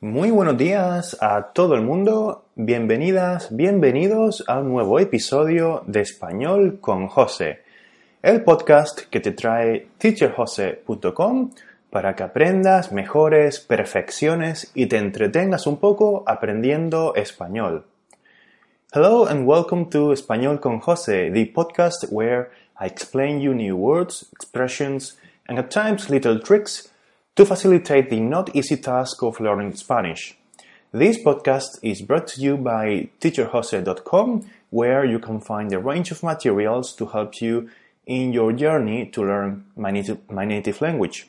Muy buenos días a todo el mundo, bienvenidas, bienvenidos a un nuevo episodio de Español con José, el podcast que te trae teacherjose.com para que aprendas mejores perfecciones y te entretengas un poco aprendiendo español. Hello and welcome to Español con José, the podcast where I explain you new words, expressions, and at times little tricks to facilitate the not easy task of learning Spanish. This podcast is brought to you by teacherjose.com, where you can find a range of materials to help you in your journey to learn my native, my native language.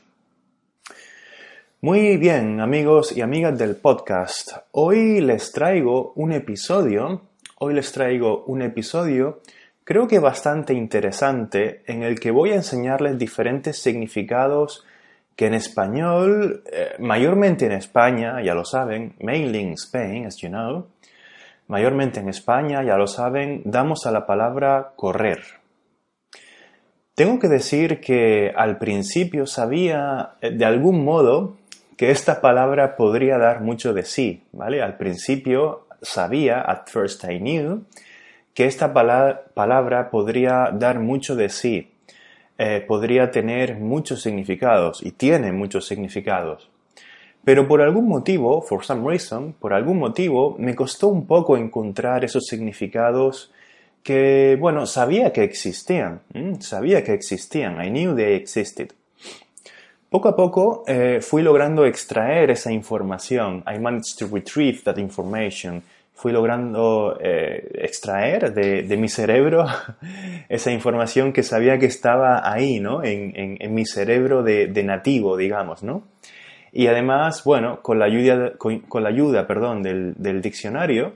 Muy bien, amigos y amigas del podcast. Hoy les traigo un episodio, hoy les traigo un episodio creo que bastante interesante en el que voy a enseñarles diferentes significados que en español, eh, mayormente en España, ya lo saben, mainly in Spain, as you know, mayormente en España, ya lo saben, damos a la palabra correr. Tengo que decir que al principio sabía eh, de algún modo que esta palabra podría dar mucho de sí, ¿vale? Al principio sabía, at first I knew, que esta palabra podría dar mucho de sí, eh, podría tener muchos significados y tiene muchos significados. Pero por algún motivo, for some reason, por algún motivo, me costó un poco encontrar esos significados que, bueno, sabía que existían, sabía que existían, I knew they existed. Poco a poco eh, fui logrando extraer esa información, I managed to retrieve that information fui logrando eh, extraer de, mi cerebro esa información que sabía que estaba ahí, ¿no? En, mi cerebro de, nativo, digamos, ¿no? Y además, bueno, con la ayuda, con, la ayuda perdón, del, del, diccionario,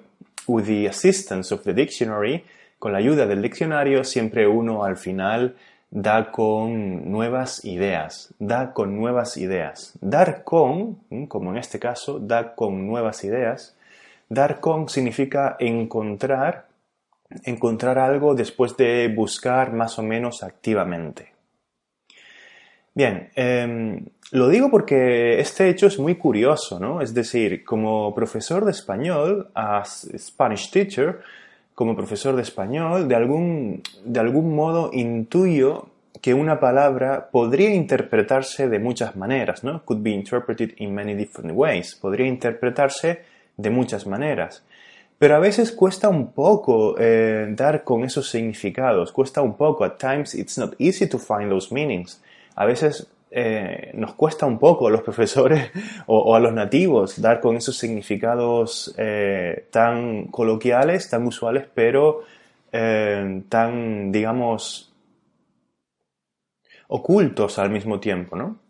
with the assistance of the dictionary, con la ayuda del diccionario, siempre uno al final da con nuevas ideas, da con nuevas ideas. Dar con, como en este caso, da con nuevas ideas, Dar con significa encontrar, encontrar algo después de buscar más o menos activamente. Bien, em, lo digo porque este hecho es muy curioso, ¿no? Es decir, como profesor de español, as Spanish teacher, como profesor de español, de algún, de algún modo intuyo que una palabra podría interpretarse de muchas maneras, ¿no? Could be interpreted in many different ways. Podría interpretarse de muchas maneras. Pero a veces cuesta un poco eh, dar con esos significados, cuesta un poco. At times it's not easy to find those meanings. A veces eh, nos cuesta un poco a los profesores o, a los nativos dar con esos significados eh, tan coloquiales, tan usuales, pero tan, digamos, ocultos al mismo tiempo, ¿no?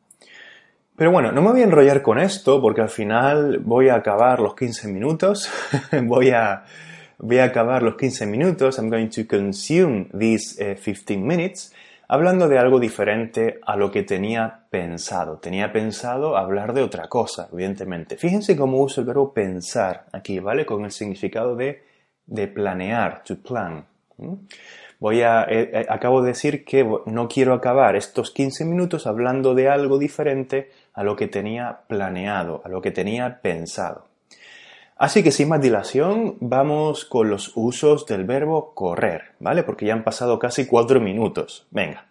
Pero bueno, no me voy a enrollar con esto porque al final voy a acabar los 15 minutos. voy, a, voy a acabar los 15 minutos. I'm going to consume these 15 eh, minutes hablando de algo diferente a lo que tenía pensado. Tenía pensado hablar de otra cosa, evidentemente. Fíjense cómo uso el verbo pensar aquí, ¿vale? Con el significado de, de planear, to plan. Voy a, eh, eh, acabo de decir que no quiero acabar estos 15 minutos hablando de algo diferente a lo que tenía planeado, a lo que tenía pensado. Así que sin más dilación, vamos con los usos del verbo correr, ¿vale? Porque ya han pasado casi cuatro minutos. Venga.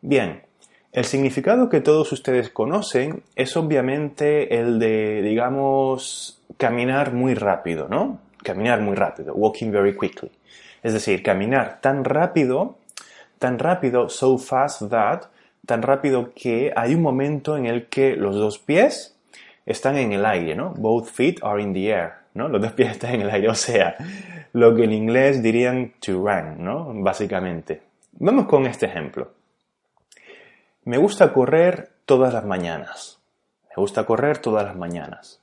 Bien, el significado que todos ustedes conocen es obviamente el de, digamos, caminar muy rápido, ¿no? Caminar muy rápido, walking very quickly. Es decir, caminar tan rápido, tan rápido, so fast that, tan rápido que hay un momento en el que los dos pies están en el aire, ¿no? Both feet are in the air, ¿no? Los dos pies están en el aire, o sea, lo que en inglés dirían to run, ¿no? Básicamente. Vamos con este ejemplo. Me gusta correr todas las mañanas. Me gusta correr todas las mañanas.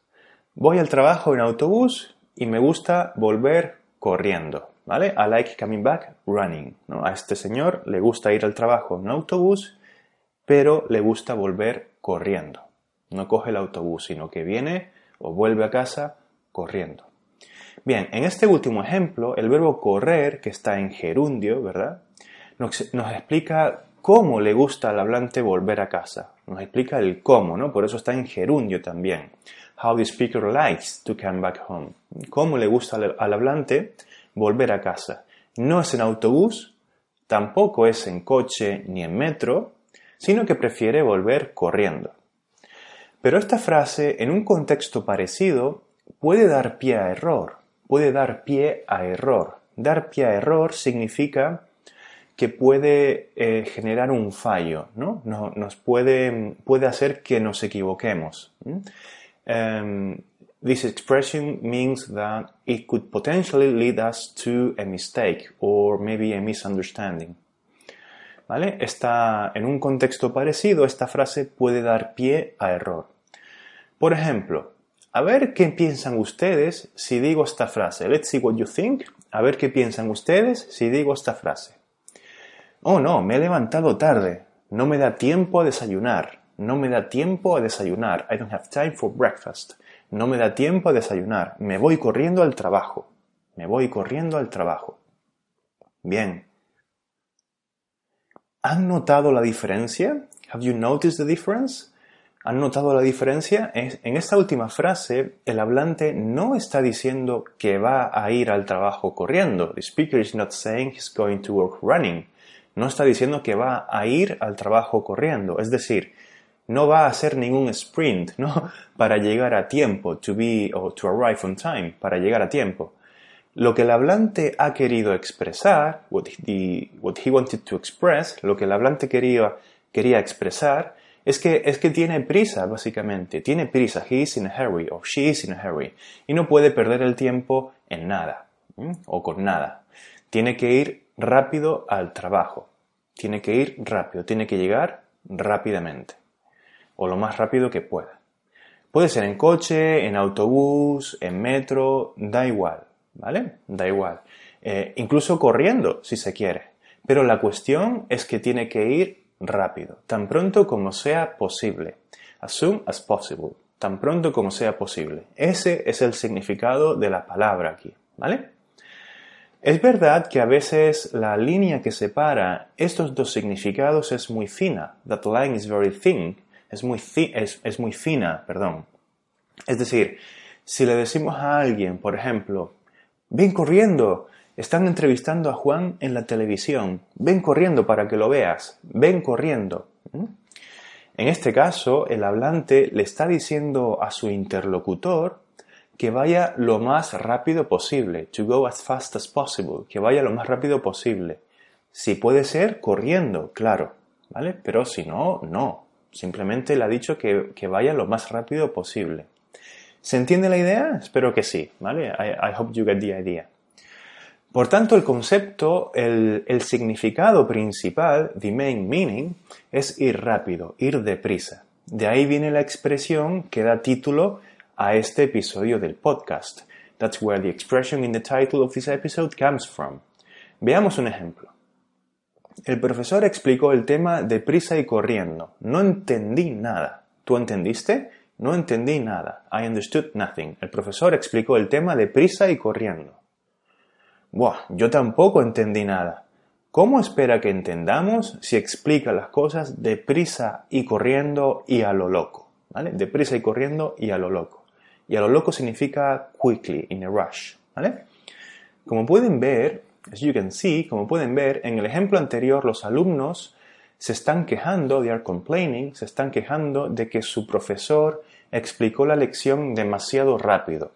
Voy al trabajo en autobús y me gusta volver corriendo. ¿Vale? I like coming back running. ¿no? A este señor le gusta ir al trabajo en autobús, pero le gusta volver corriendo. No coge el autobús, sino que viene o vuelve a casa corriendo. Bien, en este último ejemplo, el verbo correr, que está en gerundio, ¿verdad? Nos, nos explica cómo le gusta al hablante volver a casa. Nos explica el cómo, ¿no? Por eso está en gerundio también. How the speaker likes to come back home. Cómo le gusta al hablante volver a casa. No es en autobús, tampoco es en coche ni en metro, sino que prefiere volver corriendo. Pero esta frase, en un contexto parecido, puede dar pie a error, puede dar pie a error. Dar pie a error significa que puede eh, generar un fallo, ¿no? nos puede, puede, hacer que nos equivoquemos. This expression means that it could potentially lead us to a mistake or maybe a misunderstanding. ¿Vale? en un contexto parecido, esta frase puede dar pie a error. Por ejemplo, a ver qué piensan ustedes si digo esta frase. Let's see what you think. A ver qué piensan ustedes si digo esta frase. Oh no, me he levantado tarde. No me da tiempo a desayunar. No me da tiempo a desayunar. I don't have time for breakfast. No me da tiempo a desayunar. Me voy corriendo al trabajo. Me voy corriendo al trabajo. Bien. ¿Han notado la diferencia? Have you noticed the difference? ¿Han notado la diferencia? En esta última frase, el hablante no está diciendo que va a ir al trabajo corriendo. The speaker is not saying he's going to work running no está diciendo que va a ir al trabajo corriendo, es decir, no va a hacer ningún sprint, ¿no? Para llegar a tiempo, to be or to arrive on time, para llegar a tiempo. Lo que el hablante ha querido expresar, what, he wanted to express, lo que el hablante quería, quería expresar, es que, es que tiene prisa, básicamente. Tiene prisa. He is in a hurry or she is in a hurry. Y no puede perder el tiempo en nada o con nada. Tiene que ir rápido al trabajo. Tiene que ir rápido, tiene que llegar rápidamente. O lo más rápido que pueda. Puede ser en coche, en autobús, en metro, da igual, ¿vale? Da igual. Eh, incluso corriendo, si se quiere. Pero la cuestión es que tiene que ir rápido, tan pronto como sea posible. As soon as possible, tan pronto como sea posible. Ese es el significado de la palabra aquí, ¿vale? Es verdad que a veces la línea que separa estos dos significados es muy fina. That line is very thin. Es muy, es, muy fina, perdón. Es decir, si le decimos a alguien, por ejemplo, ven corriendo, están entrevistando a Juan en la televisión, ven corriendo para que lo veas, ven corriendo. En este caso, el hablante le está diciendo a su interlocutor que vaya lo más rápido posible, to go as fast as possible, que vaya lo más rápido posible. Si puede ser, corriendo, claro, ¿vale? Pero si no, no. Simplemente le ha dicho que, vaya lo más rápido posible. ¿Se entiende la idea? Espero que sí, ¿vale? I, hope you get the idea. Por tanto, el concepto, el, el, significado principal, the main meaning, es ir rápido, ir deprisa. De ahí viene la expresión que da título a este episodio del podcast. That's where the expression in the title of this episode comes from. Veamos un ejemplo. El profesor explicó el tema de prisa y corriendo. No entendí nada. ¿Tú entendiste? No entendí nada. I understood nothing. El profesor explicó el tema de prisa y corriendo. Buah, yo tampoco entendí nada. ¿Cómo espera que entendamos si explica las cosas de prisa y corriendo y a lo loco? ¿Vale? De prisa y corriendo y a lo loco y a lo loco significa quickly, in a rush, ¿vale? Como pueden ver, as you can see, como pueden ver, en el ejemplo anterior los alumnos se están quejando, they are complaining, se están quejando de que su profesor explicó la lección demasiado rápido,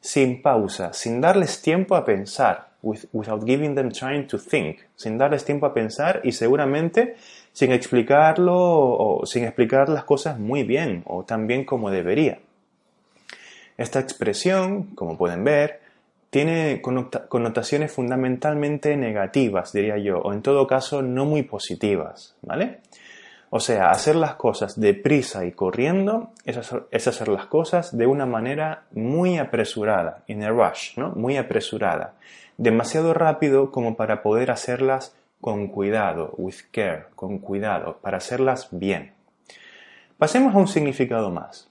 sin pausa, sin darles tiempo a pensar, without giving them time to think, sin darles tiempo a pensar y seguramente sin explicarlo o sin explicar las cosas muy bien o tan bien como debería. Esta expresión, como pueden ver, tiene connotaciones fundamentalmente negativas, diría yo, o en todo caso no muy positivas, ¿vale? O sea, hacer las cosas deprisa y corriendo es hacer, las cosas de una manera muy apresurada, in a rush, ¿no? Muy apresurada. Demasiado rápido como para poder hacerlas con cuidado, with care, con cuidado, para hacerlas bien. Pasemos a un significado más.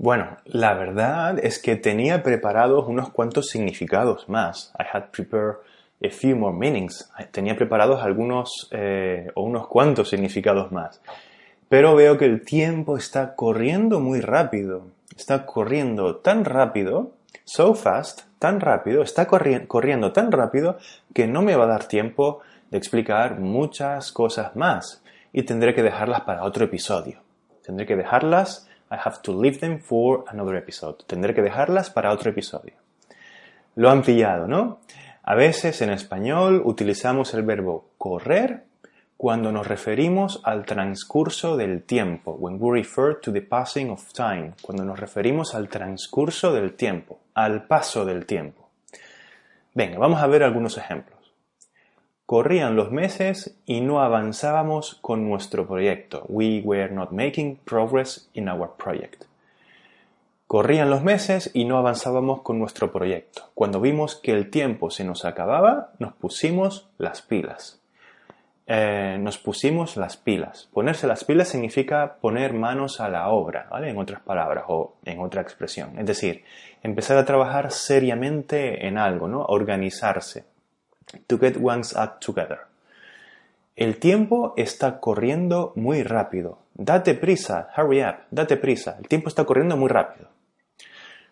Bueno, la verdad es que tenía preparados unos cuantos significados más. I had prepared a few more meanings. Tenía preparados algunos eh, o unos cuantos significados más. Pero veo que el tiempo está corriendo muy rápido. Está corriendo tan rápido, so fast, tan rápido, está corriendo tan rápido que no me va a dar tiempo de explicar muchas cosas más y tendré que dejarlas para otro episodio. Tendré que dejarlas, I have to leave them for another episode. Tendré que dejarlas para otro episodio. Lo han pillado, ¿no? A veces en español utilizamos el verbo correr cuando nos referimos al transcurso del tiempo, when we refer to the passing of time, cuando nos referimos al transcurso del tiempo, al paso del tiempo. Venga, vamos a ver algunos ejemplos. Corrían los meses y no avanzábamos con nuestro proyecto. We were not making progress in our project. Corrían los meses y no avanzábamos con nuestro proyecto. Cuando vimos que el tiempo se nos acababa, nos pusimos las pilas. Eh, nos pusimos las pilas. Ponerse las pilas significa poner manos a la obra, ¿vale? En otras palabras o en otra expresión. Es decir, empezar a trabajar seriamente en algo, ¿no? Organizarse. To get one's act together. El tiempo está corriendo muy rápido. Date prisa, hurry up, date prisa. El tiempo está corriendo muy rápido.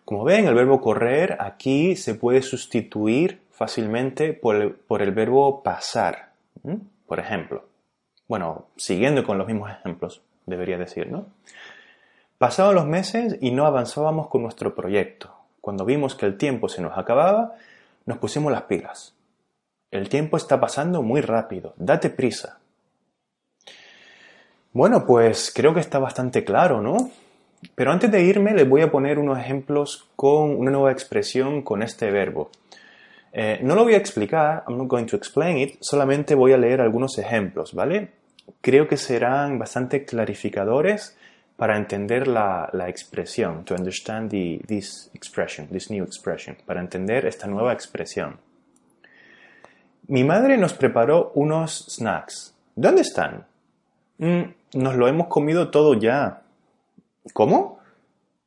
Como ven, el verbo correr aquí se puede sustituir fácilmente por el, verbo pasar por ejemplo. Bueno, siguiendo con los mismos ejemplos, debería decir, ¿no? Pasaban los meses y no avanzábamos con nuestro proyecto. Cuando vimos que el tiempo se nos acababa, nos pusimos las pilas. El tiempo está pasando muy rápido, date prisa. Bueno, pues creo que está bastante claro, ¿no? Pero antes de irme les voy a poner unos ejemplos con una nueva expresión con este verbo. Eh, no lo voy a explicar, I'm not going to explain it, solamente voy a leer algunos ejemplos, ¿vale? Creo que serán bastante clarificadores para entender la, expresión, to understand this expression, this new expression, para entender esta nueva expresión. Mi madre nos preparó unos snacks. ¿Dónde están? Mm, nos lo hemos comido todo ya. ¿Cómo?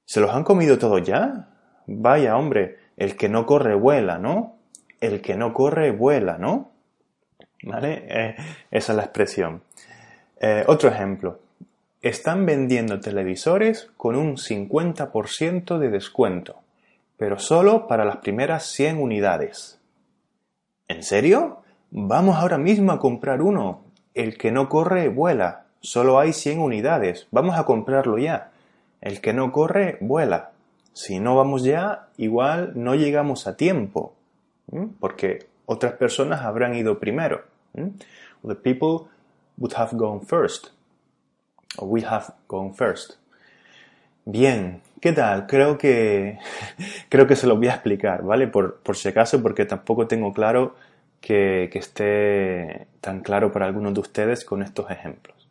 ¿Se los han comido todo ya? Vaya, hombre, el que no corre vuela, ¿no? el que no corre vuela, ¿no? ¿Vale? Eh, esa es la expresión. Eh, otro ejemplo. Están vendiendo televisores con un 50% de descuento, pero solo para las primeras 100 unidades. ¿En serio? Vamos ahora mismo a comprar uno. El que no corre vuela. Solo hay 100 unidades. Vamos a comprarlo ya. El que no corre vuela. Si no vamos ya, igual no llegamos a tiempo porque otras personas habrán ido primero. The people would have gone first. Or we have gone first. Bien, ¿qué tal? Creo que, creo que se lo voy a explicar, ¿vale? Por, por si acaso, porque tampoco tengo claro que, que, esté tan claro para algunos de ustedes con estos ejemplos.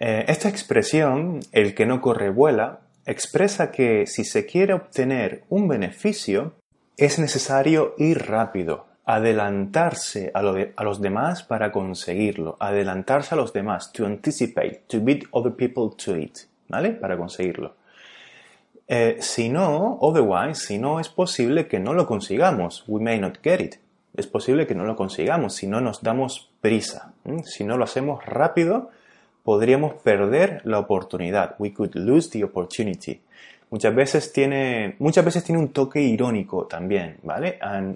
Eh, esta expresión, el que no corre vuela, expresa que si se quiere obtener un beneficio, es necesario ir rápido, adelantarse a, los demás para conseguirlo, adelantarse a los demás, to anticipate, to beat other people to it, ¿vale? Para conseguirlo. Eh, si no, otherwise, si no, es posible que no lo consigamos. We may not get it. Es posible que no lo consigamos si no nos damos prisa. Si no lo hacemos rápido, podríamos perder la oportunidad. We could lose the opportunity muchas veces tiene, muchas veces tiene un toque irónico también, ¿vale? An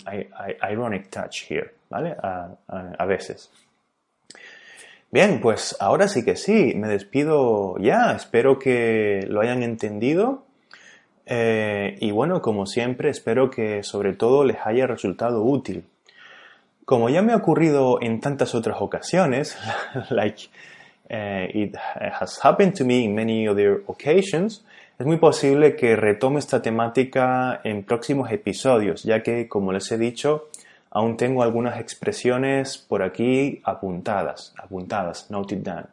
ironic touch here, ¿vale? A, veces. Bien, pues ahora sí que sí, me despido ya, espero que lo hayan entendido. Eh, y bueno, como siempre, espero que sobre todo les haya resultado útil. Como ya me ha ocurrido en tantas otras ocasiones, like uh, it has happened to me in many other occasions, es muy posible que retome esta temática en próximos episodios, ya que, como les he dicho, aún tengo algunas expresiones por aquí apuntadas, apuntadas, noted down.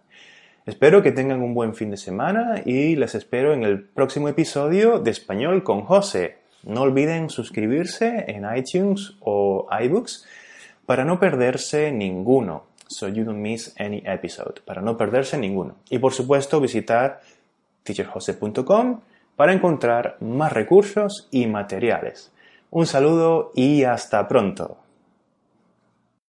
Espero que tengan un buen fin de semana y les espero en el próximo episodio de Español con José. No olviden suscribirse en iTunes o iBooks para no perderse ninguno. So you don't miss any episode. Para no perderse ninguno. Y por supuesto visitar teacherjose.com para encontrar más recursos y materiales. Un saludo y hasta pronto.